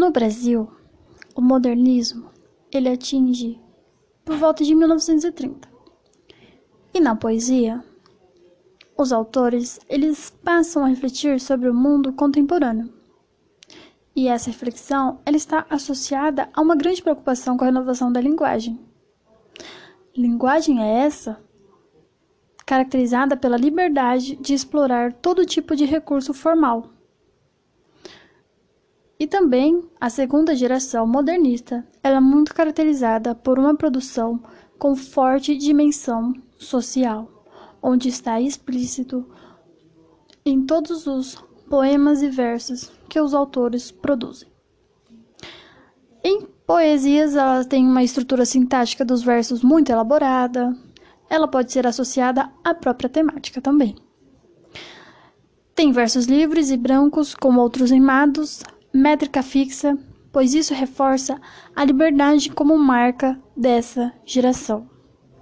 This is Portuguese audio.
No Brasil, o modernismo ele atinge por volta de 1930. E na poesia, os autores eles passam a refletir sobre o mundo contemporâneo. E essa reflexão ela está associada a uma grande preocupação com a renovação da linguagem. Linguagem é essa caracterizada pela liberdade de explorar todo tipo de recurso formal. E também a segunda geração modernista, ela é muito caracterizada por uma produção com forte dimensão social, onde está explícito em todos os poemas e versos que os autores produzem. Em poesias, ela tem uma estrutura sintática dos versos muito elaborada, ela pode ser associada à própria temática também. Tem versos livres e brancos, com outros rimados, métrica fixa, pois isso reforça a liberdade como marca dessa geração.